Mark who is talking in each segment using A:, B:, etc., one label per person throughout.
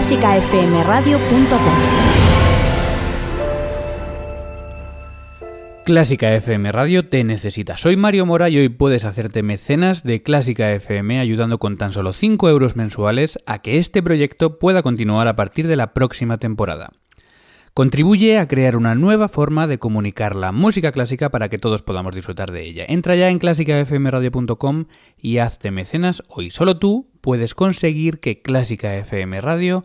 A: clásicafmradio.com
B: Clásica FM Radio te necesita. Soy Mario Mora y hoy puedes hacerte mecenas de Clásica FM ayudando con tan solo 5 euros mensuales a que este proyecto pueda continuar a partir de la próxima temporada. Contribuye a crear una nueva forma de comunicar la música clásica para que todos podamos disfrutar de ella. Entra ya en clásicafmradio.com y hazte mecenas hoy. Solo tú puedes conseguir que Clásica FM Radio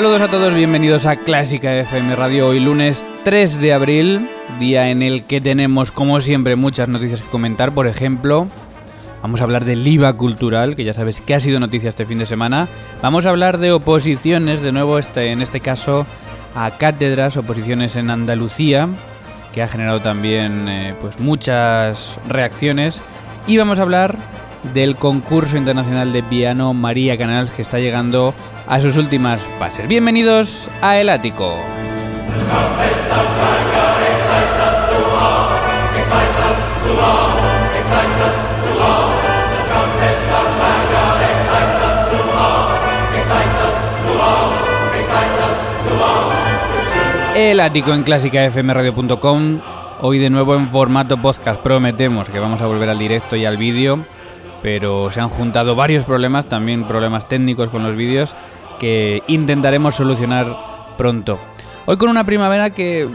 B: Saludos a todos, bienvenidos a Clásica FM Radio. Hoy lunes 3 de abril, día en el que tenemos como siempre muchas noticias que comentar. Por ejemplo, vamos a hablar del IVA cultural, que ya sabes que ha sido noticia este fin de semana. Vamos a hablar de oposiciones, de nuevo este, en este caso a cátedras, oposiciones en Andalucía, que ha generado también eh, pues muchas reacciones. Y vamos a hablar del concurso internacional de piano María Canals que está llegando a sus últimas fases. Bienvenidos a El Ático. El Ático en clásicafmradio.com. Hoy de nuevo en formato podcast. Prometemos que vamos a volver al directo y al vídeo pero se han juntado varios problemas, también problemas técnicos con los vídeos, que intentaremos solucionar pronto. Hoy con una primavera que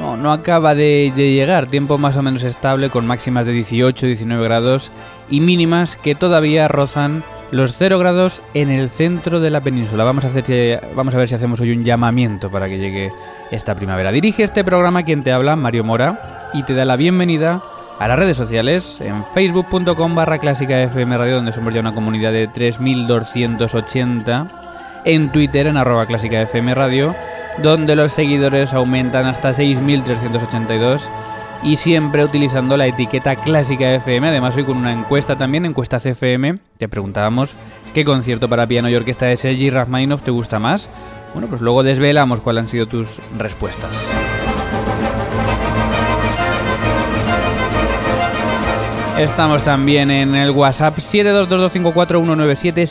B: no, acaba de, llegar, tiempo más o menos estable con máximas de 18, 19 grados y mínimas que todavía rozan los 0 grados en el centro de la península. Vamos a, hacer, vamos a ver si hacemos hoy un llamamiento para que llegue esta primavera. Dirige este programa quien te habla, Mario Mora, y te da la bienvenida a las redes sociales en facebook.com barra clásica FM Radio, donde somos ya una comunidad de 3.280, en Twitter en arroba clásica FM Radio, donde los seguidores aumentan hasta 6.382 y siempre utilizando la etiqueta clásica FM. Además, hoy con una encuesta también, encuestas FM, te preguntábamos qué concierto para piano y orquesta de Sergi Rachmaninoff te gusta más. Bueno, pues luego desvelamos cuáles han sido tus respuestas. Estamos también en el WhatsApp 722254197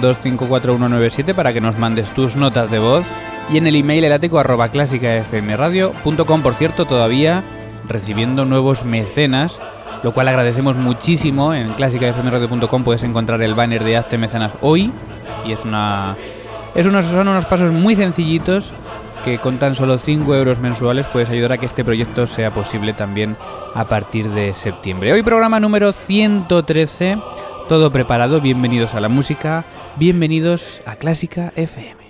B: 722254197 para que nos mandes tus notas de voz. Y en el email elático arroba clásicafmradio.com por cierto todavía recibiendo nuevos mecenas lo cual agradecemos muchísimo. En clásicafmradio.com puedes encontrar el banner de Hazte Mecenas hoy y es una es unos, son unos pasos muy sencillitos que con tan solo 5 euros mensuales puedes ayudar a que este proyecto sea posible también a partir de septiembre. Hoy programa número 113, todo preparado, bienvenidos a la música, bienvenidos a Clásica FM.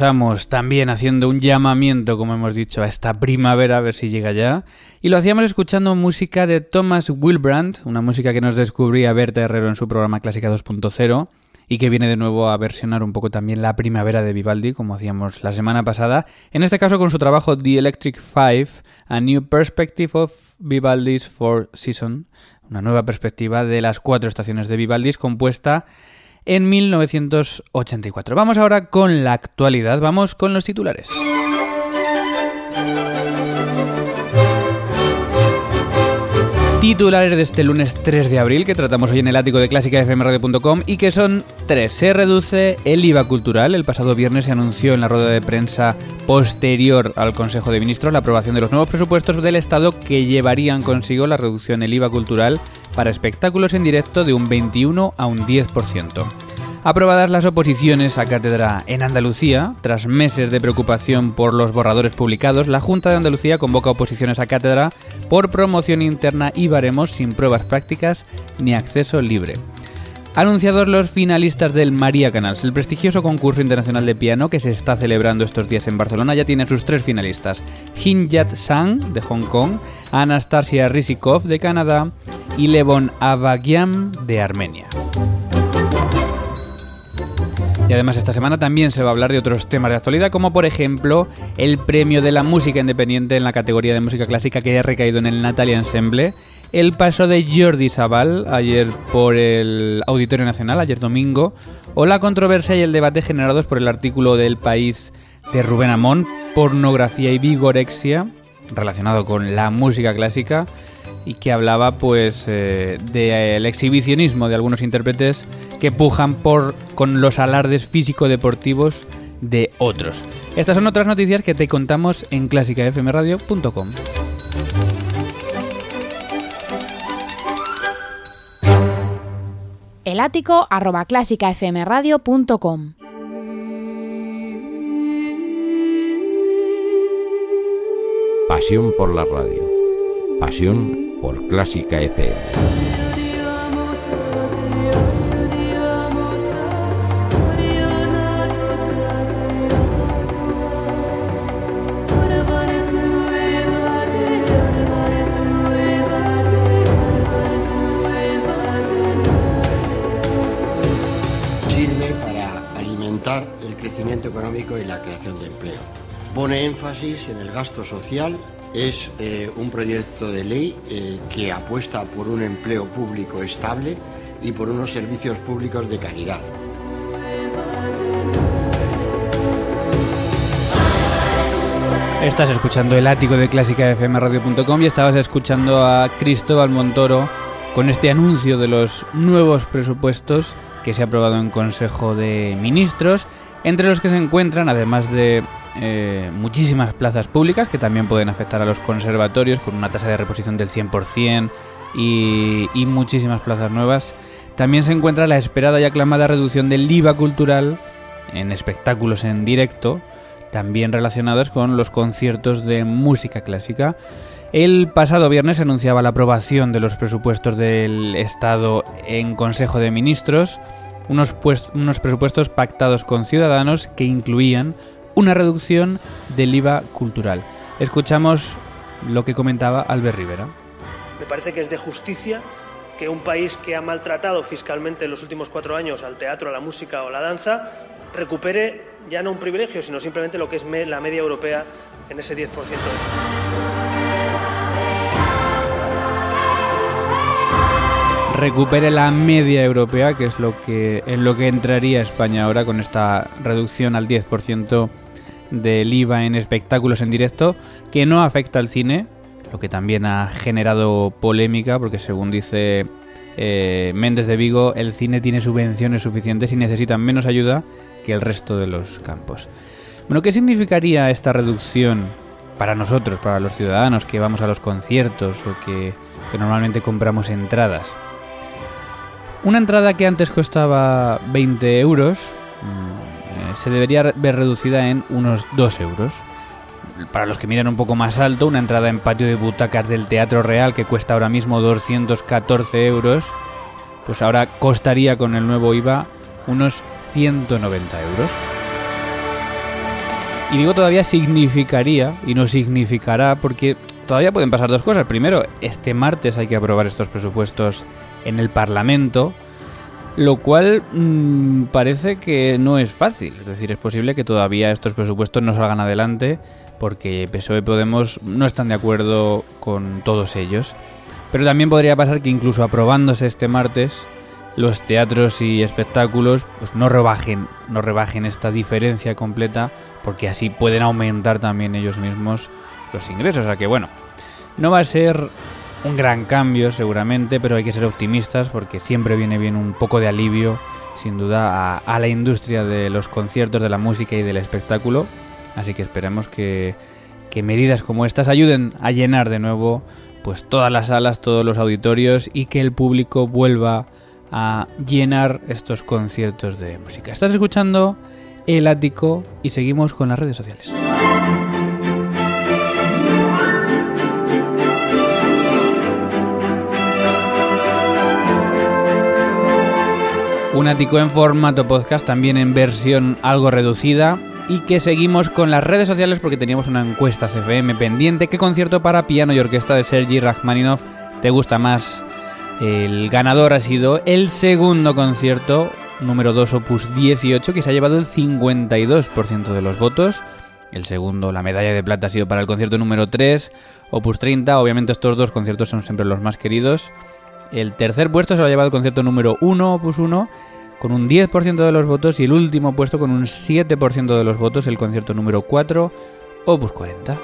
B: Comenzamos también haciendo un llamamiento, como hemos dicho, a esta primavera, a ver si llega ya. Y lo hacíamos escuchando música de Thomas Wilbrand, una música que nos descubría Berta Herrero en su programa Clásica 2.0 y que viene de nuevo a versionar un poco también la primavera de Vivaldi, como hacíamos la semana pasada. En este caso con su trabajo The Electric Five, A New Perspective of Vivaldi's Four Season, una nueva perspectiva de las cuatro estaciones de Vivaldi, compuesta en 1984. Vamos ahora con la actualidad, vamos con los titulares. Titulares de este lunes 3 de abril que tratamos hoy en el ático de clásicafmradio.com y que son tres. Se reduce el IVA cultural. El pasado viernes se anunció en la rueda de prensa posterior al Consejo de Ministros la aprobación de los nuevos presupuestos del Estado que llevarían consigo la reducción del IVA cultural para espectáculos en directo de un 21 a un 10%. Aprobadas las oposiciones a cátedra en Andalucía, tras meses de preocupación por los borradores publicados, la Junta de Andalucía convoca oposiciones a cátedra por promoción interna y baremos sin pruebas prácticas ni acceso libre. Anunciados los finalistas del María Canals, el prestigioso concurso internacional de piano que se está celebrando estos días en Barcelona, ya tiene sus tres finalistas: Hinjat Sang de Hong Kong, Anastasia Rizikov de Canadá y Levon Avagiam de Armenia. Y además esta semana también se va a hablar de otros temas de actualidad, como por ejemplo el premio de la música independiente en la categoría de música clásica que ha recaído en el Natalia Ensemble, el paso de Jordi Sabal ayer por el Auditorio Nacional, ayer domingo, o la controversia y el debate generados por el artículo del país de Rubén Amón, pornografía y vigorexia, relacionado con la música clásica, y que hablaba pues eh, del exhibicionismo de algunos intérpretes que pujan por con los alardes físico-deportivos de otros. Estas son otras noticias que te contamos en clásicafmradio.com.
A: El ático arroba clásicafmradio.com
C: Pasión por la radio. Pasión por Clásica FM.
D: económico y la creación. Pone énfasis en el gasto social, es eh, un proyecto de ley eh, que apuesta por un empleo público estable y por unos servicios públicos de calidad.
B: Estás escuchando el ático de clásicafmradio.com y estabas escuchando a Cristóbal Montoro con este anuncio de los nuevos presupuestos que se ha aprobado en Consejo de Ministros entre los que se encuentran, además de eh, muchísimas plazas públicas que también pueden afectar a los conservatorios con una tasa de reposición del 100% y, y muchísimas plazas nuevas, también se encuentra la esperada y aclamada reducción del IVA cultural en espectáculos en directo, también relacionados con los conciertos de música clásica. El pasado viernes anunciaba la aprobación de los presupuestos del Estado en Consejo de Ministros unos, pues, unos presupuestos pactados con Ciudadanos que incluían una reducción del IVA cultural. Escuchamos lo que comentaba Albert Rivera.
E: Me parece que es de justicia que un país que ha maltratado fiscalmente en los últimos cuatro años al teatro, a la música o a la danza recupere ya no un privilegio, sino simplemente lo que es la media europea en ese 10%.
B: Recupere la media europea, que es lo que, en lo que entraría España ahora con esta reducción al 10% del IVA en espectáculos en directo, que no afecta al cine, lo que también ha generado polémica, porque según dice eh, Méndez de Vigo, el cine tiene subvenciones suficientes y necesita menos ayuda que el resto de los campos. Bueno, ¿qué significaría esta reducción para nosotros, para los ciudadanos que vamos a los conciertos o que normalmente compramos entradas? Una entrada que antes costaba 20 euros mm, eh, se debería ver reducida en unos 2 euros. Para los que miran un poco más alto, una entrada en patio de butacas del Teatro Real que cuesta ahora mismo 214 euros, pues ahora costaría con el nuevo IVA unos 190 euros. Y digo todavía significaría y no significará porque todavía pueden pasar dos cosas. Primero, este martes hay que aprobar estos presupuestos en el Parlamento, lo cual mm, parece que no es fácil. Es decir, es posible que todavía estos presupuestos no salgan adelante porque PSOE y Podemos no están de acuerdo con todos ellos. Pero también podría pasar que incluso aprobándose este martes, los teatros y espectáculos pues no rebajen, no rebajen esta diferencia completa, porque así pueden aumentar también ellos mismos los ingresos. O sea que bueno, no va a ser un gran cambio seguramente, pero hay que ser optimistas porque siempre viene bien un poco de alivio, sin duda, a, la industria de los conciertos, de la música y del espectáculo. Así que esperemos que, que medidas como estas ayuden a llenar de nuevo pues todas las salas, todos los auditorios y que el público vuelva a llenar estos conciertos de música. Estás escuchando El Ático y seguimos con las redes sociales. Un ático en formato podcast, también en versión algo reducida, y que seguimos con las redes sociales porque teníamos una encuesta CFM pendiente. ¿Qué concierto para piano y orquesta de Sergi Rachmaninoff te gusta más? El ganador ha sido el segundo concierto, número 2 opus 18, que se ha llevado el 52% de los votos. El segundo, la medalla de plata, ha sido para el concierto número 3, opus 30. Obviamente estos dos conciertos son siempre los más queridos. El tercer puesto se lo ha llevado el concierto número 1, opus 1, con un 10% de los votos y el último puesto con un 7% de los votos el concierto número 4, Opus 40.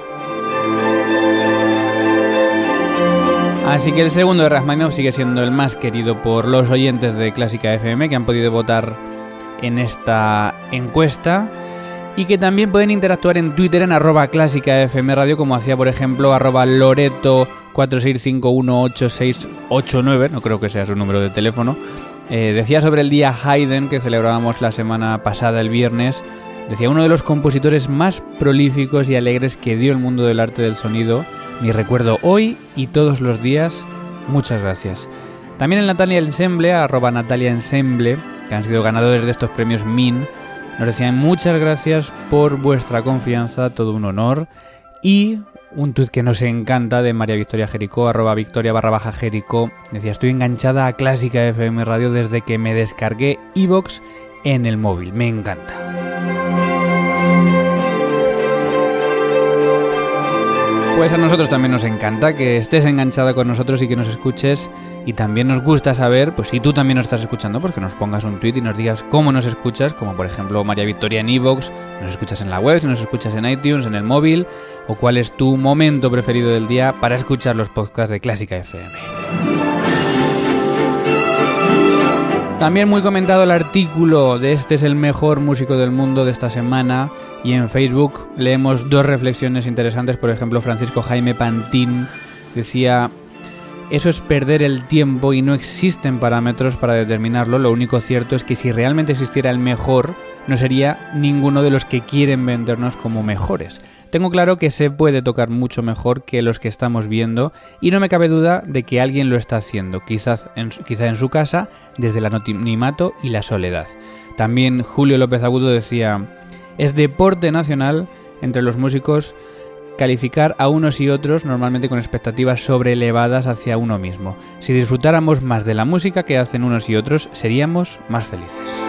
B: Así que el segundo de Rachmaninoff sigue siendo el más querido por los oyentes de Clásica FM que han podido votar en esta encuesta y que también pueden interactuar en Twitter en arroba clásica FM Radio como hacía por ejemplo arroba Loreto 46518689, no creo que sea su número de teléfono, eh, decía sobre el día Haydn que celebrábamos la semana pasada, el viernes, decía uno de los compositores más prolíficos y alegres que dio el mundo del arte del sonido. Mi recuerdo hoy y todos los días. Muchas gracias. También el Natalia Ensemble, arroba Natalia Ensemble, que han sido ganadores de estos premios MIN, nos decían muchas gracias por vuestra confianza, todo un honor. Y un tuit que nos encanta de María Victoria Jericó, arroba victoria barra baja Jericó. Decía, estoy enganchada a Clásica FM Radio desde que me descargué Evox en el móvil. Me encanta. Pues a nosotros también nos encanta que estés enganchada con nosotros y que nos escuches. Y también nos gusta saber, pues si tú también nos estás escuchando, pues que nos pongas un tweet y nos digas cómo nos escuchas, como por ejemplo María Victoria en Evox, nos escuchas en la web, si nos escuchas en iTunes, en el móvil, o cuál es tu momento preferido del día para escuchar los podcasts de Clásica FM. También muy comentado el artículo de Este es el mejor músico del mundo de esta semana y en Facebook leemos dos reflexiones interesantes, por ejemplo Francisco Jaime Pantín decía eso es perder el tiempo y no existen parámetros para determinarlo. Lo único cierto es que si realmente existiera el mejor, no sería ninguno de los que quieren vendernos como mejores. Tengo claro que se puede tocar mucho mejor que los que estamos viendo y no me cabe duda de que alguien lo está haciendo, quizás en, quizá en su casa, desde el anonimato y la soledad. También Julio López Agudo decía, es deporte nacional entre los músicos calificar a unos y otros normalmente con expectativas sobreelevadas hacia uno mismo. Si disfrutáramos más de la música que hacen unos y otros, seríamos más felices.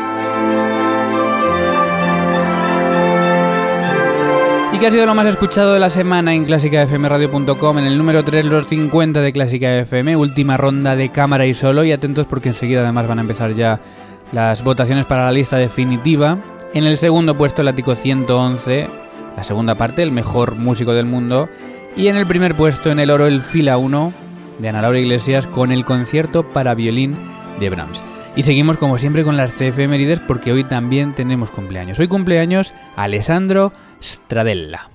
B: ¿Y qué ha sido lo más escuchado de la semana en clásicafmradio.com? En el número 3, los 50 de Clásica FM, última ronda de cámara y solo. Y atentos porque enseguida además van a empezar ya las votaciones para la lista definitiva. En el segundo puesto, el ático 111, la segunda parte, el mejor músico del mundo. Y en el primer puesto, en el oro, el fila 1 de Ana Laura Iglesias con el concierto para violín de Brahms. Y seguimos como siempre con las CFMerides porque hoy también tenemos cumpleaños. Hoy cumpleaños Alessandro Stradella.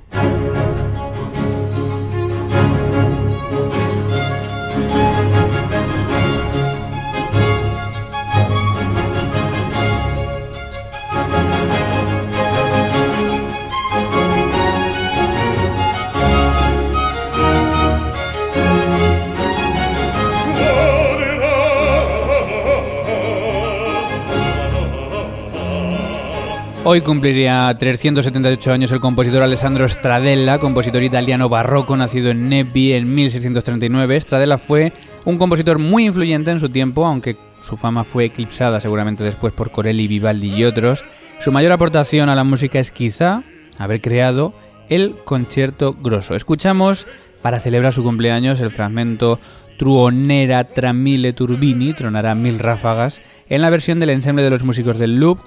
B: Hoy cumpliría 378 años el compositor Alessandro Stradella, compositor italiano barroco nacido en Nepi en 1639. Stradella fue un compositor muy influyente en su tiempo, aunque su fama fue eclipsada seguramente después por Corelli, Vivaldi y otros. Su mayor aportación a la música es quizá haber creado el concierto grosso. Escuchamos, para celebrar su cumpleaños, el fragmento Truonera Tramile Turbini, tronará mil ráfagas, en la versión del ensemble de los músicos del Loop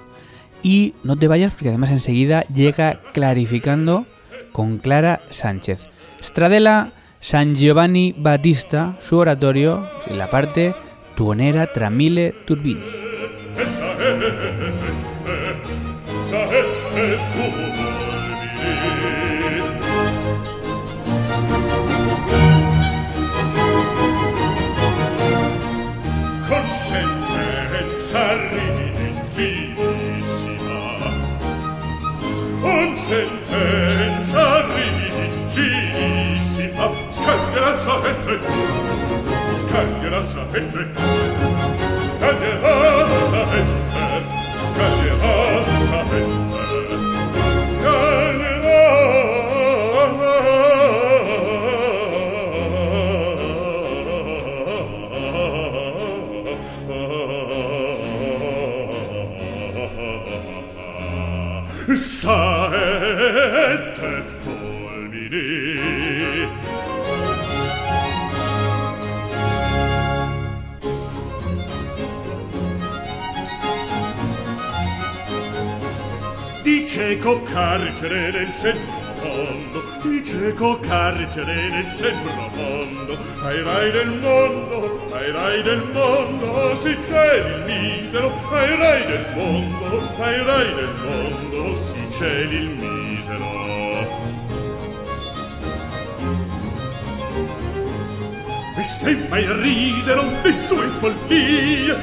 B: y no te vayas porque además enseguida llega clarificando con Clara Sánchez. Stradella San Giovanni Battista, su oratorio, en la parte Tuonera Tramile Turbini.
F: Ende cieco carcere nel sen profondo di cieco carcere nel sen ai rai del mondo ai rai del mondo si celi il misero. Ai rai del mondo ai rai del mondo si celi il misero. E se mai risero le sue follie, e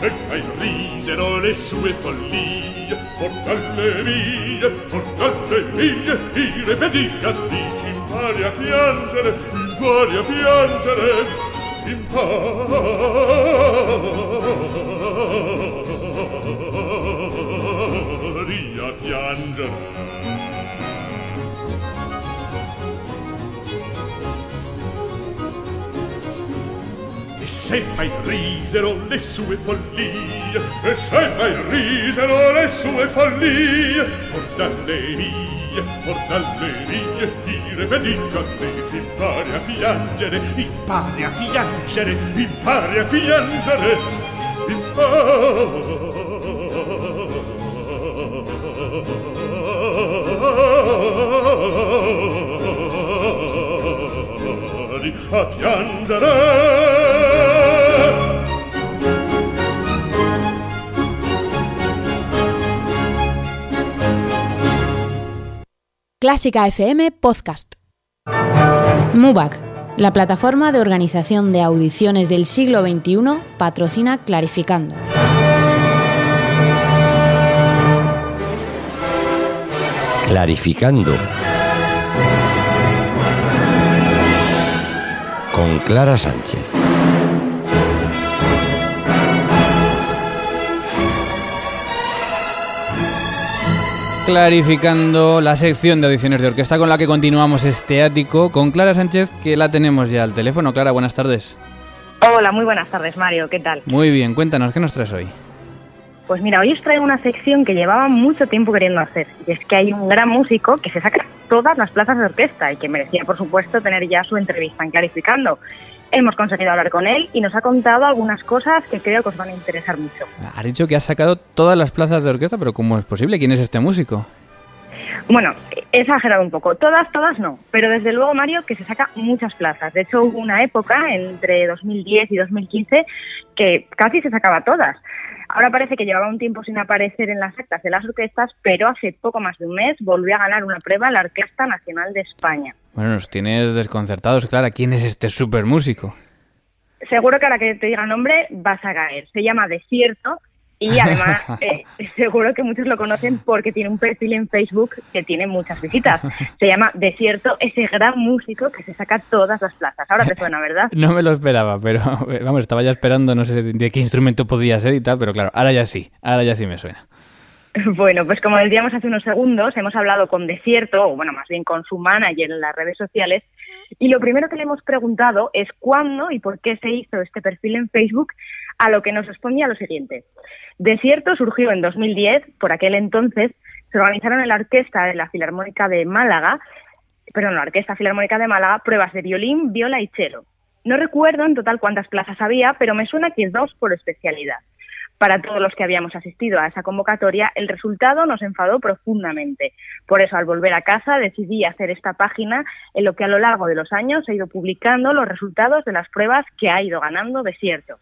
F: se mai risero le sue follie, dalle mie, or dalle mie, i repedia, dici impari a piangere, impari a piangere, impari a piangere. se mai risero le sue follie e se mai risero le sue follie por dalle mie por dalle mie dire pedica impari a piangere impari a piangere impari a piangere impari a piangere.
A: Clásica FM Podcast. MUBAC, la plataforma de organización de audiciones del siglo XXI, patrocina Clarificando.
C: Clarificando. Con Clara Sánchez.
B: Clarificando la sección de audiciones de orquesta con la que continuamos este ático con Clara Sánchez, que la tenemos ya al teléfono. Clara, buenas tardes.
G: Hola, muy buenas tardes, Mario. ¿Qué tal?
B: Muy bien, cuéntanos, ¿qué nos traes hoy?
G: Pues mira, hoy os traigo una sección que llevaba mucho tiempo queriendo hacer. Y es que hay un gran músico que se saca todas las plazas de orquesta y que merecía, por supuesto, tener ya su entrevista en Clarificando. Hemos conseguido hablar con él y nos ha contado algunas cosas que creo que os van a interesar mucho.
B: Has dicho que has sacado todas las plazas de orquesta, pero ¿cómo es posible? ¿Quién es este músico?
G: Bueno, he exagerado un poco. Todas, todas no. Pero desde luego, Mario, que se saca muchas plazas. De hecho, hubo una época, entre 2010 y 2015, que casi se sacaba todas. Ahora parece que llevaba un tiempo sin aparecer en las actas de las orquestas, pero hace poco más de un mes volvió a ganar una prueba la Orquesta Nacional de España.
B: Bueno, nos tienes desconcertados, Clara. ¿Quién es este super músico?
G: Seguro que ahora que te diga el nombre vas a caer. Se llama Desierto y además eh, seguro que muchos lo conocen porque tiene un perfil en Facebook que tiene muchas visitas. Se llama Desierto, ese gran músico que se saca todas las plazas. Ahora te suena, ¿verdad?
B: No me lo esperaba, pero vamos, estaba ya esperando, no sé de qué instrumento podía ser y tal, pero claro, ahora ya sí, ahora ya sí me suena.
G: Bueno, pues como decíamos hace unos segundos, hemos hablado con Desierto, o bueno, más bien con su manager en las redes sociales, y lo primero que le hemos preguntado es cuándo y por qué se hizo este perfil en Facebook, a lo que nos respondía lo siguiente. Desierto surgió en 2010, por aquel entonces se organizaron en la orquesta de la Filarmónica de Málaga, perdón, la Orquesta Filarmónica de Málaga, pruebas de violín, viola y cello. No recuerdo en total cuántas plazas había, pero me suena que dos por especialidad. Para todos los que habíamos asistido a esa convocatoria, el resultado nos enfadó profundamente. Por eso, al volver a casa, decidí hacer esta página en lo que a lo largo de los años he ido publicando los resultados de las pruebas que ha ido ganando Desierto.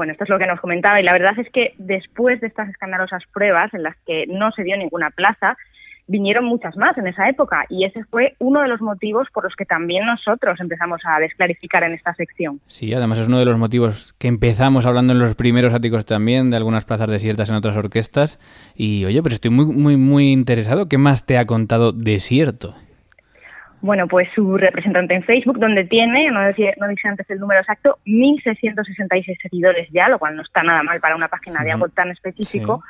G: Bueno, esto es lo que nos comentaba y la verdad es que después de estas escandalosas pruebas en las que no se dio ninguna plaza, vinieron muchas más en esa época y ese fue uno de los motivos por los que también nosotros empezamos a desclarificar en esta sección.
B: Sí, además es uno de los motivos que empezamos hablando en los primeros áticos también de algunas plazas desiertas en otras orquestas y oye, pero estoy muy muy muy interesado, ¿qué más te ha contado Desierto?
G: Bueno, pues su representante en Facebook, donde tiene, no decía, no dice antes el número exacto, 1.666 seguidores ya, lo cual no está nada mal para una página de algo tan específico.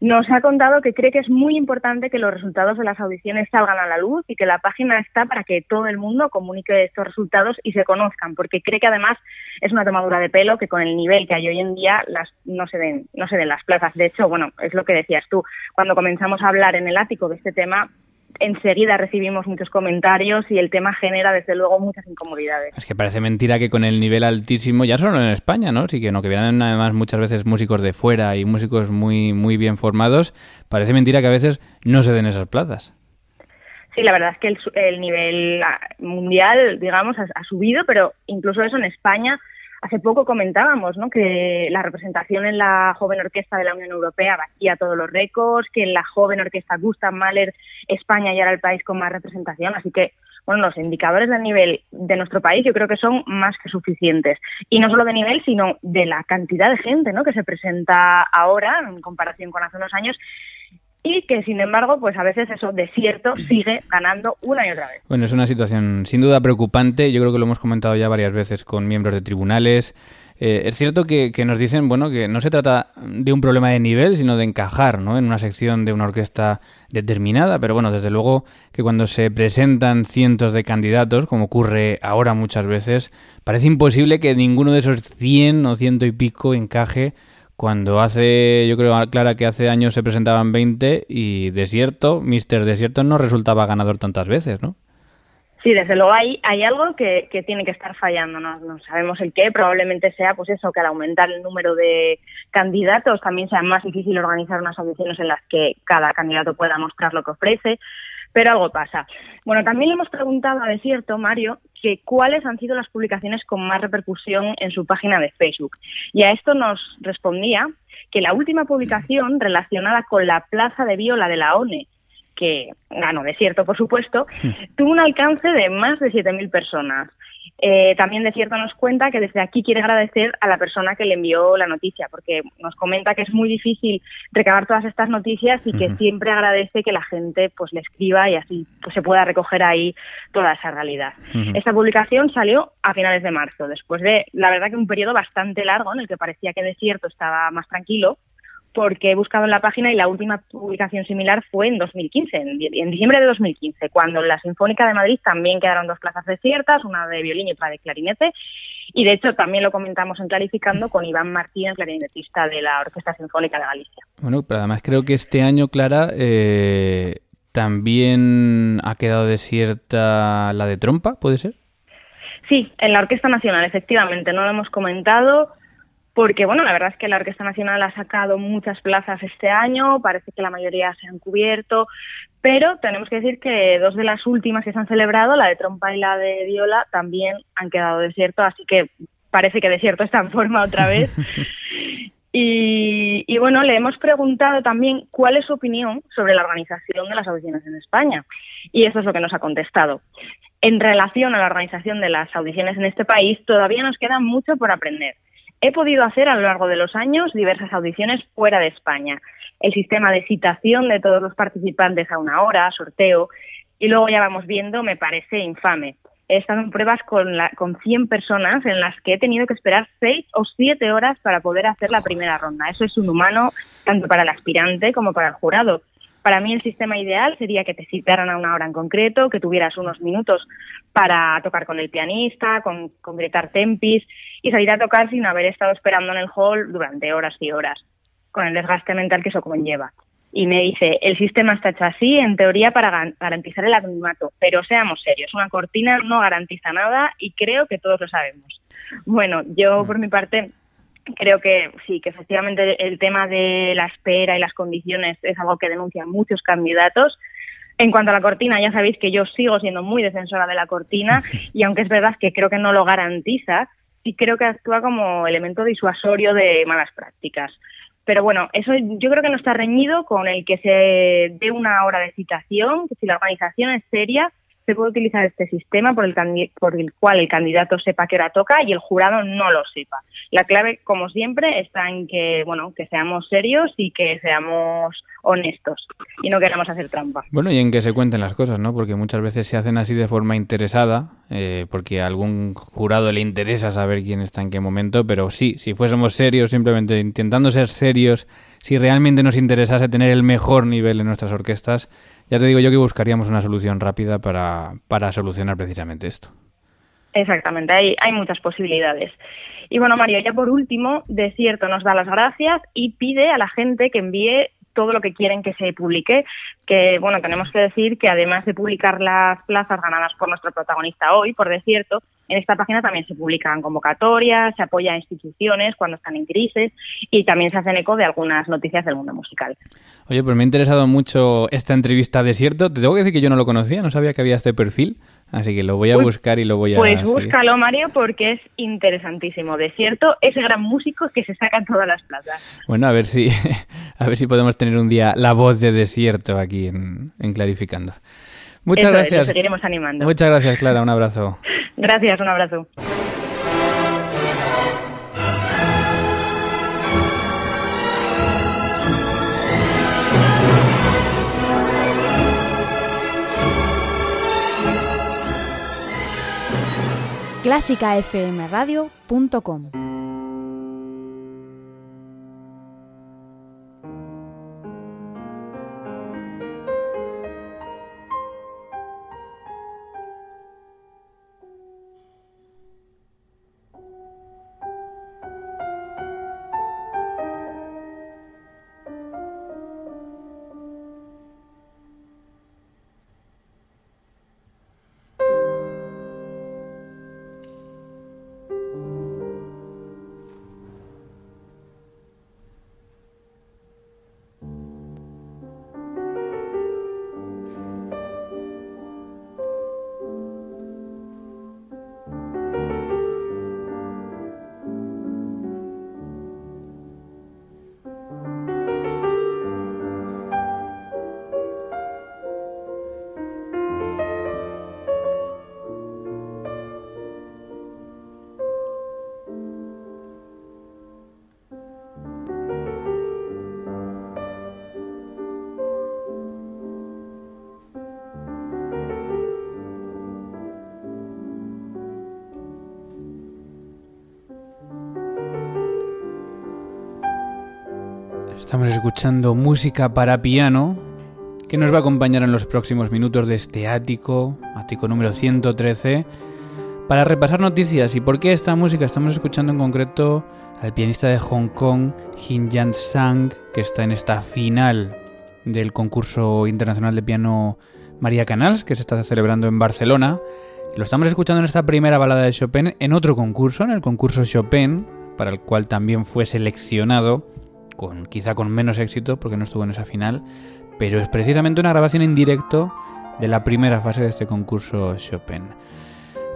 G: Nos ha contado que cree que es muy importante que los resultados de las audiciones salgan a la luz y que la página está para que todo el mundo comunique estos resultados y se conozcan, porque cree que además es una tomadura de pelo que con el nivel que hay hoy en día las, no, se den, no se den las plazas. De hecho, bueno, es lo que decías tú, cuando comenzamos a hablar en el ático de este tema, enseguida recibimos muchos comentarios y el tema genera desde luego muchas incomodidades.
B: Es que parece mentira que con el nivel altísimo, ya solo en España, ¿no? Sí que no, que vienen además muchas veces músicos de fuera y músicos muy, muy bien formados, parece mentira que a veces no se den esas plazas.
G: Sí, la verdad es que el, el nivel mundial, digamos, ha subido, pero incluso eso en España Hace poco comentábamos ¿no? que la representación en la joven orquesta de la Unión Europea batía todos los récords, que en la joven orquesta Gustav Mahler España ya era el país con más representación, así que bueno, los indicadores del nivel de nuestro país yo creo que son más que suficientes. Y no solo de nivel, sino de la cantidad de gente ¿no? que se presenta ahora en comparación con hace unos años y que sin embargo, pues a veces eso desierto sigue ganando una y otra vez.
B: Bueno, es una situación sin duda preocupante. Yo creo que lo hemos comentado ya varias veces con miembros de tribunales. Eh, es cierto que, nos dicen, bueno, que no se trata de un problema de nivel, sino de encajar, ¿no? En una sección de una orquesta determinada, pero bueno, desde luego que cuando se presentan cientos de candidatos, como ocurre ahora muchas veces, parece imposible que ninguno de esos cien o ciento y pico encaje cuando hace, yo creo, Clara, que hace años se presentaban 20 y Desierto, Mister Desierto no resultaba ganador tantas veces, ¿no?
G: Sí, desde luego hay, hay algo que, tiene que estar fallando, ¿no? no sabemos el qué, probablemente sea pues eso, que al aumentar el número de candidatos también sea más difícil organizar unas audiciones en las que cada candidato pueda mostrar lo que ofrece, pero algo pasa. Bueno, también le hemos preguntado a Desierto, Mario, que cuáles han sido las publicaciones con más repercusión en su página de Facebook. Y a esto nos respondía que la última publicación relacionada con la plaza de viola de la ONE, que ganó Desierto, por supuesto, tuvo un alcance de más de 7.000 personas. Eh, también de cierto nos cuenta que desde aquí quiere agradecer a la persona que le envió la noticia, porque nos comenta que es muy difícil recabar todas estas noticias y que siempre agradece que la gente pues le escriba y así pues, se pueda recoger ahí toda esa realidad. Esta publicación salió a finales de marzo, después de, la verdad que un periodo bastante largo en el que parecía que Desierto estaba más tranquilo, porque he buscado en la página y la última publicación similar fue en 2015, en, diciembre de 2015, cuando en la Sinfónica de Madrid también quedaron dos plazas desiertas, una de violín y otra de clarinete, y de hecho también lo comentamos en Clarificando con Iván Martínez, clarinetista de la Orquesta Sinfónica de Galicia.
B: Bueno, pero además creo que este año, Clara, eh, también ha quedado desierta la de trompa, ¿puede ser?
G: Sí, en la Orquesta Nacional, efectivamente, no lo hemos comentado porque bueno, la verdad es que la Orquesta Nacional ha sacado muchas plazas este año, parece que la mayoría se han cubierto, pero tenemos que decir que dos de las últimas que se han celebrado, la de trompa y la de viola, también han quedado desierto, así que parece que desierto está en forma otra vez. y, y bueno, le hemos preguntado también cuál es su opinión sobre la organización de las audiciones en España. Y eso es lo que nos ha contestado. En relación a la organización de las audiciones en este país, todavía nos queda mucho por aprender He podido hacer a lo largo de los años diversas audiciones fuera de España. El sistema de citación de todos los participantes a una hora, sorteo, y luego ya vamos viendo, me parece infame. he estado en pruebas con, la, con 100 personas en las que he tenido que esperar 6 o 7 horas para poder hacer la primera ronda. Eso es un humano tanto para el aspirante como para el jurado. Para mí el sistema ideal sería que te citaran a una hora en concreto, que tuvieras unos minutos para tocar con el pianista, con concretar tempis y salir a tocar sin haber estado esperando en el hall durante horas y horas, con el desgaste mental que eso conlleva y me dice, el sistema está hecho así, en teoría, para garantizar el anonimato, pero seamos serios, una cortina no garantiza nada y creo que todos lo sabemos. Bueno, yo por mi parte creo que sí, que efectivamente el tema de la espera y las condiciones es algo que denuncian muchos candidatos. En cuanto a la cortina, ya sabéis que yo sigo siendo muy defensora de la cortina y aunque es verdad que creo que no lo garantiza, sí creo que actúa como elemento disuasorio de malas prácticas. Pero bueno, eso yo creo que no está reñido con el que se dé una hora de citación, que si la organización es seria, se puede utilizar este sistema por el, por el cual el candidato sepa qué hora toca y el jurado no lo sepa. La clave, como siempre, está en que, bueno, que seamos serios y que seamos honestos y no queramos hacer trampa.
B: Bueno, y en que se cuenten las cosas, ¿no? Porque muchas veces se hacen así de forma interesada, eh, porque a algún jurado le interesa saber quién está en qué momento, pero sí, si fuésemos serios, simplemente intentando ser serios, si realmente nos interesase tener el mejor nivel en nuestras orquestas, ya te digo yo que buscaríamos una solución rápida para, para solucionar precisamente esto.
G: Exactamente, hay, hay muchas posibilidades. Y bueno, Mario, ya por último, Desierto nos da las gracias y pide a la gente que envíe todo lo que quieren que se publique, que bueno, tenemos que decir que además de publicar las plazas ganadas por nuestro protagonista hoy, por desierto, en esta página también se publican convocatorias, se apoya a instituciones cuando están en crisis y también se hacen eco de algunas noticias del mundo musical.
B: Oye, pues me ha interesado mucho esta entrevista a Desierto. Te tengo que decir que yo no lo conocía, no sabía que había este perfil. Así que lo voy a pues, buscar y lo voy a...
G: Pues búscalo, Mario, porque es interesantísimo. De cierto, ese gran músico que se saca en todas las plazas.
B: Bueno, a ver si, a ver si podemos tener un día la voz de desierto aquí en, Clarificando. Muchas gracias.
G: seguiremos animando.
B: Muchas gracias, Clara. Un abrazo.
G: gracias, un abrazo.
A: clásicafmradio.com
B: Estamos escuchando música para piano que nos va a acompañar en los próximos minutos de este ático, ático número 113, para repasar noticias y por qué esta música. Estamos escuchando en concreto al pianista de Hong Kong, Jin Yan Sang, que está en esta final del concurso internacional de piano María Canals, que se está celebrando en Barcelona. Lo estamos escuchando en esta primera balada de Chopin en otro concurso, en el concurso Chopin, para el cual también fue seleccionado con, quizá con menos éxito porque no estuvo en esa final, pero es precisamente una grabación en directo de la primera fase de este concurso Chopin.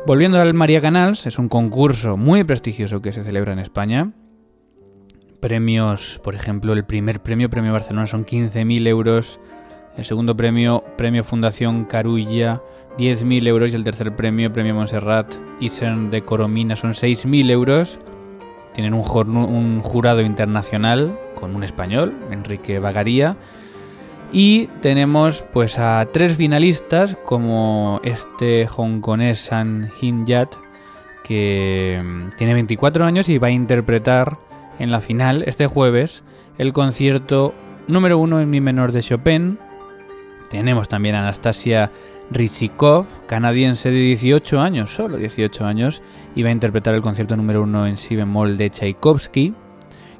B: Volviendo al María Canals, es un concurso muy prestigioso que se celebra en España. Premios, por ejemplo, el primer premio, Premio Barcelona, son 15.000 euros. El segundo premio, Premio Fundación Carulla, 10.000 euros. Y el tercer premio, Premio Montserrat Isen de Coromina, son 6.000 euros. Tienen un, jurado internacional con un español, Enrique Bagaría. Y tenemos pues a tres finalistas como este hongkonés San Hin Yat que mm, tiene 24 años y va a interpretar en la final este jueves el concierto número uno en mi menor de Chopin. Tenemos también a Anastasia Rizikov, canadiense de 18 años, solo 18 años, y va a interpretar el concierto número uno en si bemol de Tchaikovsky.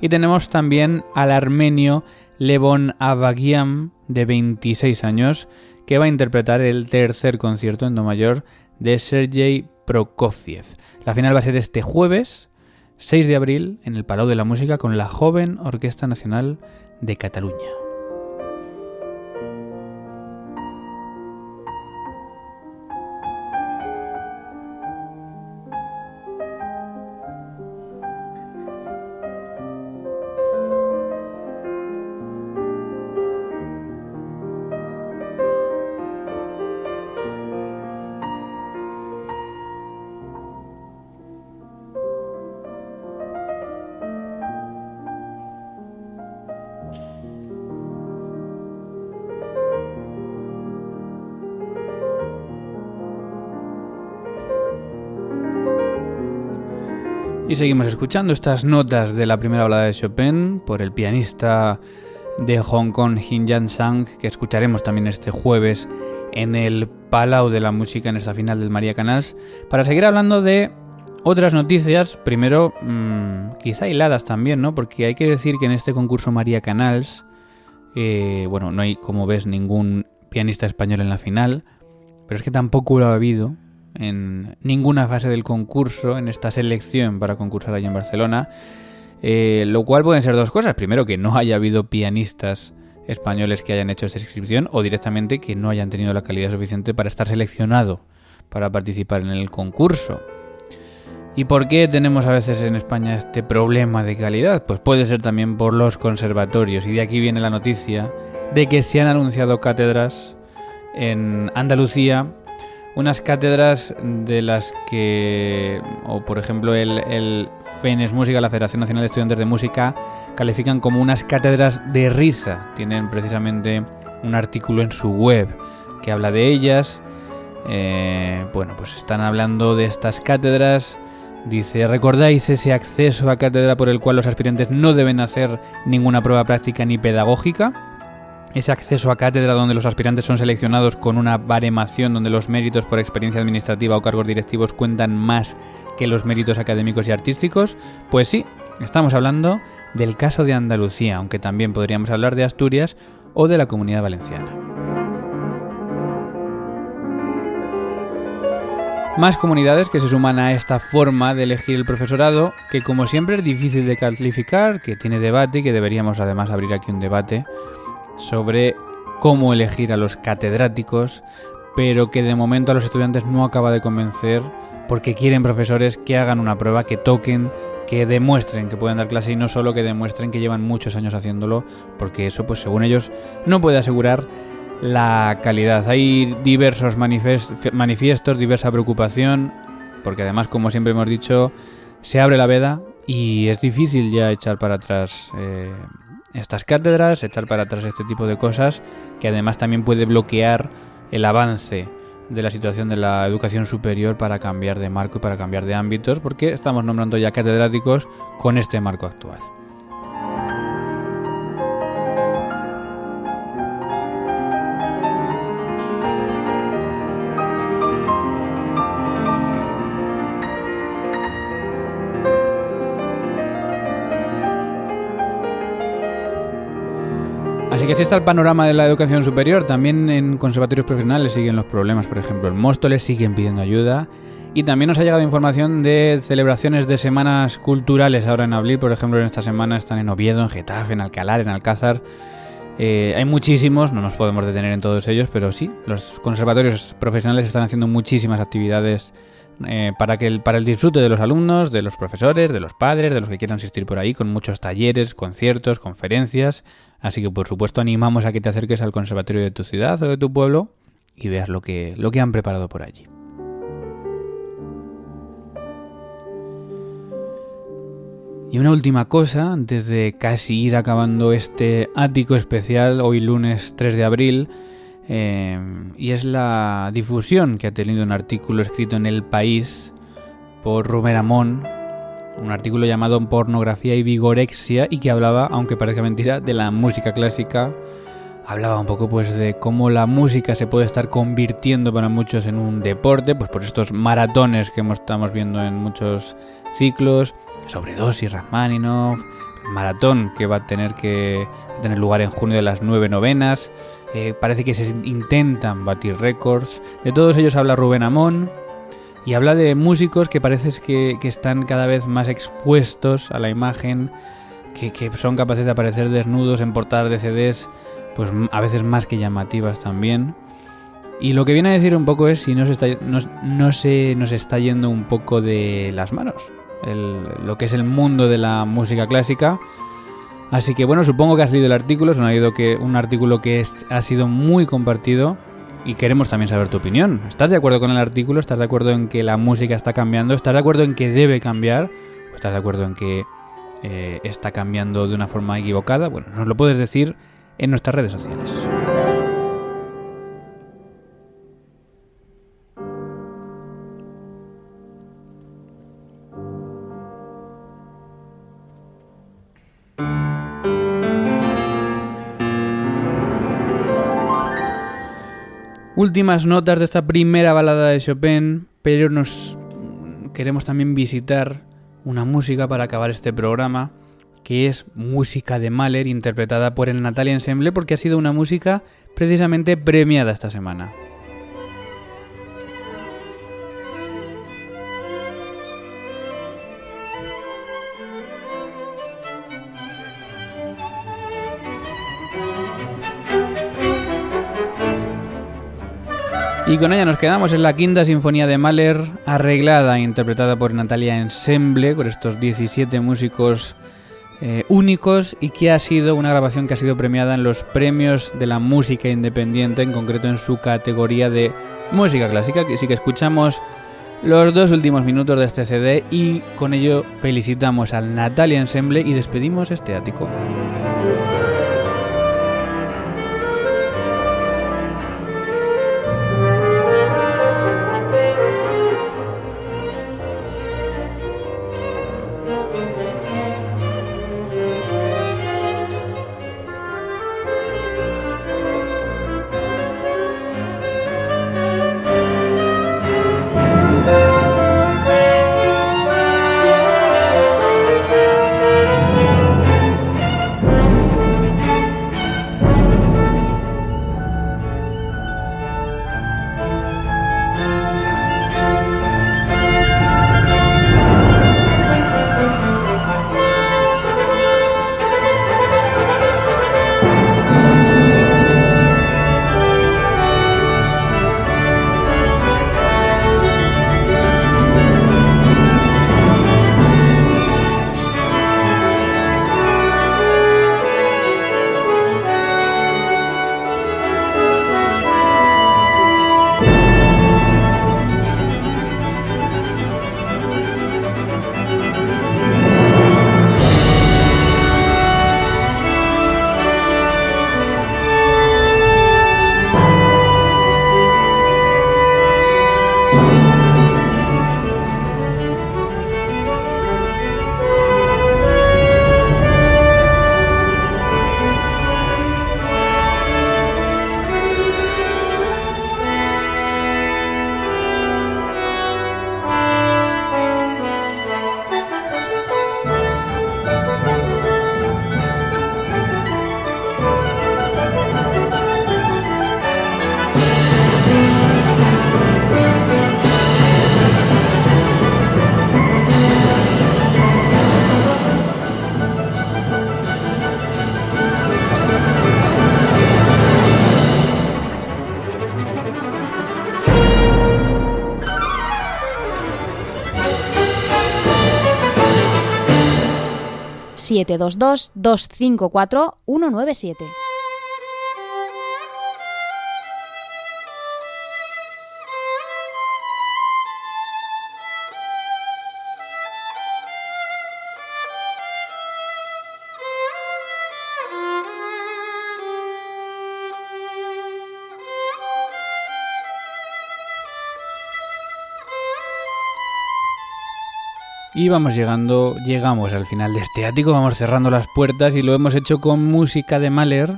B: Y tenemos también al armenio Levon Avagiam, de 26 años, que va a interpretar el tercer concierto en Do mayor de Sergei Prokofiev. La final va a ser este jueves, 6 de abril, en el Palau de la Música con la joven Orquesta Nacional de Cataluña. Y seguimos escuchando estas notas de la primera balada de Chopin por el pianista de Hong Kong, Hin Yan Sang, que escucharemos también este jueves en el Palau de la Música en esta final del María Canals, para seguir hablando de otras noticias, primero mmm, quizá hiladas también, ¿no? Porque hay que decir que en este concurso María Canals, eh, bueno, no hay, como ves, ningún pianista español en la final, pero es que tampoco lo ha habido en ninguna fase del concurso, en esta selección para concursar allí en Barcelona. Eh, lo cual pueden ser dos cosas. Primero, que no haya habido pianistas españoles que hayan hecho esta inscripción o directamente que no hayan tenido la calidad suficiente para estar seleccionado para participar en el concurso. ¿Y por qué tenemos a veces en España este problema de calidad? Pues puede ser también por los conservatorios. Y de aquí viene la noticia de que se han anunciado cátedras en Andalucía unas cátedras de las que, o por ejemplo el, FENES Música, la Federación Nacional de Estudiantes de Música, califican como unas cátedras de risa. Tienen precisamente un artículo en su web que habla de ellas. Eh, bueno, pues están hablando de estas cátedras. Dice, ¿recordáis ese acceso a cátedra por el cual los aspirantes no deben hacer ninguna prueba práctica ni pedagógica? Ese acceso a cátedra donde los aspirantes son seleccionados con una baremación donde los méritos por experiencia administrativa o cargos directivos cuentan más que los méritos académicos y artísticos? Pues sí, estamos hablando del caso de Andalucía, aunque también podríamos hablar de Asturias o de la Comunidad Valenciana. Más comunidades que se suman a esta forma de elegir el profesorado, que como siempre es difícil de calificar, que tiene debate y que deberíamos además abrir aquí un debate sobre cómo elegir a los catedráticos, pero que de momento a los estudiantes no acaba de convencer porque quieren profesores que hagan una prueba, que toquen, que demuestren que pueden dar clase y no solo que demuestren que llevan muchos años haciéndolo, porque eso pues según ellos no puede asegurar la calidad. Hay diversos manifiestos, diversa preocupación, porque además como siempre hemos dicho, se abre la veda y es difícil ya echar para atrás eh, estas cátedras, echar para atrás este tipo de cosas, que además también puede bloquear el avance de la situación de la educación superior para cambiar de marco y para cambiar de ámbitos, porque estamos nombrando ya catedráticos con este marco actual. Que así está el panorama de la educación superior. También en conservatorios profesionales siguen los problemas. Por ejemplo, en Móstoles siguen pidiendo ayuda. Y también nos ha llegado información de celebraciones de semanas culturales ahora en abril. Por ejemplo, en esta semana están en Oviedo, en Getafe, en Alcalar, en Alcázar. Eh, hay muchísimos, no nos podemos detener en todos ellos, pero sí, los conservatorios profesionales están haciendo muchísimas actividades eh, para, que el, para el disfrute de los alumnos, de los profesores, de los padres, de los que quieran asistir por ahí, con muchos talleres, conciertos, conferencias. Así que por supuesto animamos a que te acerques al conservatorio de tu ciudad o de tu pueblo y veas lo que, lo que han preparado por allí. Y una última cosa, antes de casi ir acabando este ático especial, hoy lunes 3 de abril, eh, y es la difusión que ha tenido un artículo escrito en El País por Rubén Amón, un artículo llamado Pornografía y Vigorexia, y que hablaba, aunque parezca mentira, de la música clásica. Hablaba un poco pues de cómo la música se puede estar convirtiendo para muchos en un deporte, pues por estos maratones que estamos viendo en muchos ciclos, sobredosis, Rachmaninoff, maratón que va a tener que tener lugar en junio de las nueve novenas. Eh, parece que se intentan batir récords. De todos ellos habla Rubén Amón y habla de músicos que parece que, están cada vez más expuestos a la imagen, que, son capaces de aparecer desnudos en portadas de CDs, pues a veces más que llamativas también. Y lo que viene a decir un poco es si no está, no se nos está yendo un poco de las manos lo que es el mundo de la música clásica. Así que bueno, supongo que has leído el artículo, es un, que, un artículo que ha sido muy compartido y queremos también saber tu opinión. ¿Estás de acuerdo con el artículo? ¿Estás de acuerdo en que la música está cambiando? ¿Estás de acuerdo en que debe cambiar? ¿O estás de acuerdo en que eh, está cambiando de una forma equivocada? Bueno, nos lo puedes decir en nuestras redes sociales. Últimas notas de esta primera balada de Chopin, pero nos queremos también visitar una música para acabar este programa, que es música de Mahler interpretada por el Natalia Ensemble porque ha sido una música precisamente premiada esta semana. Y con ella nos quedamos en la quinta sinfonía de Mahler, arreglada e interpretada por Natalia Ensemble, con estos 17 músicos eh, únicos y que ha sido una grabación que ha sido premiada en los premios de la música independiente, en concreto en su categoría de música clásica. Así que escuchamos los dos últimos minutos de este CD y con ello felicitamos al Natalia Ensemble y despedimos este ático.
A: 722 254 197.
B: Y vamos llegando, llegamos al final de este ático, vamos cerrando las puertas y lo hemos hecho con música de Mahler,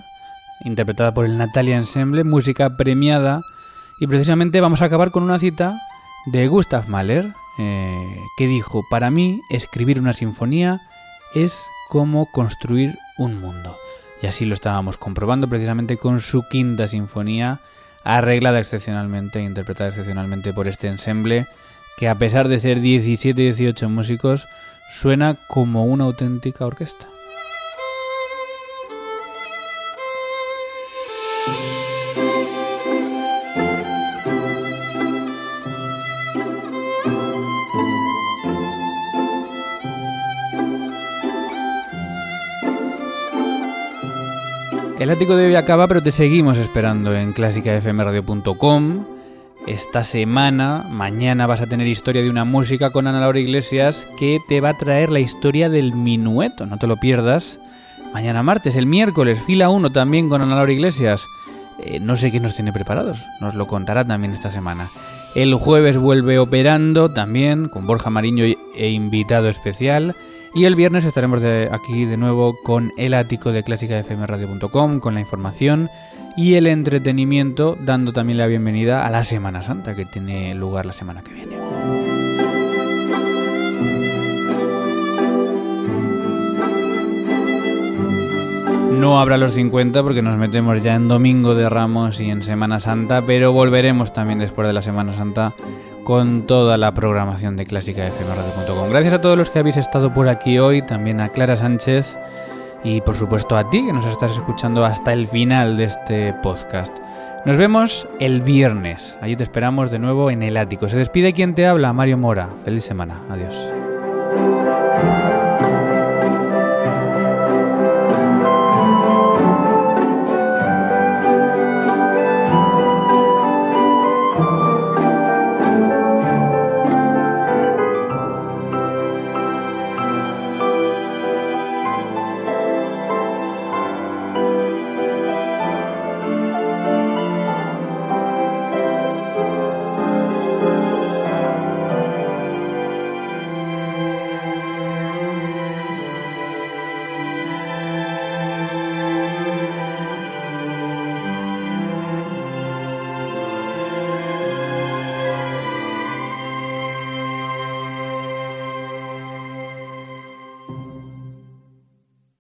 B: interpretada por el Natalia Ensemble, música premiada. Y precisamente vamos a acabar con una cita de Gustav Mahler, eh, que dijo, para mí escribir una sinfonía es como construir un mundo. Y así lo estábamos comprobando precisamente con su quinta sinfonía, arreglada excepcionalmente interpretada excepcionalmente por este ensemble, que a pesar de ser 17-18 músicos, suena como una auténtica orquesta. El ático de hoy acaba, pero te seguimos esperando en clásicafmradio.com. Esta semana, mañana vas a tener historia de una música con Ana Laura Iglesias que te va a traer la historia del minueto, no te lo pierdas. Mañana martes, el miércoles, fila 1 también con Ana Laura Iglesias. Eh, no sé qué nos tiene preparados, nos lo contará también esta semana. El jueves vuelve operando también con Borja Mariño e invitado especial. Y el viernes estaremos aquí de nuevo con el ático de clásicafmradio.com, con la información y el entretenimiento, dando también la bienvenida a la Semana Santa que tiene lugar la semana que viene. No habrá los 50 porque nos metemos ya en Domingo de Ramos y en Semana Santa, pero volveremos también después de la Semana Santa con toda la programación de clásicafmradio.com. Gracias a todos los que habéis estado por aquí hoy, también a Clara Sánchez y por supuesto a ti que nos estás escuchando hasta el final de este podcast. Nos vemos el viernes. Allí te esperamos de nuevo en el ático. Se despide quien te habla, Mario Mora. Feliz semana. Adiós.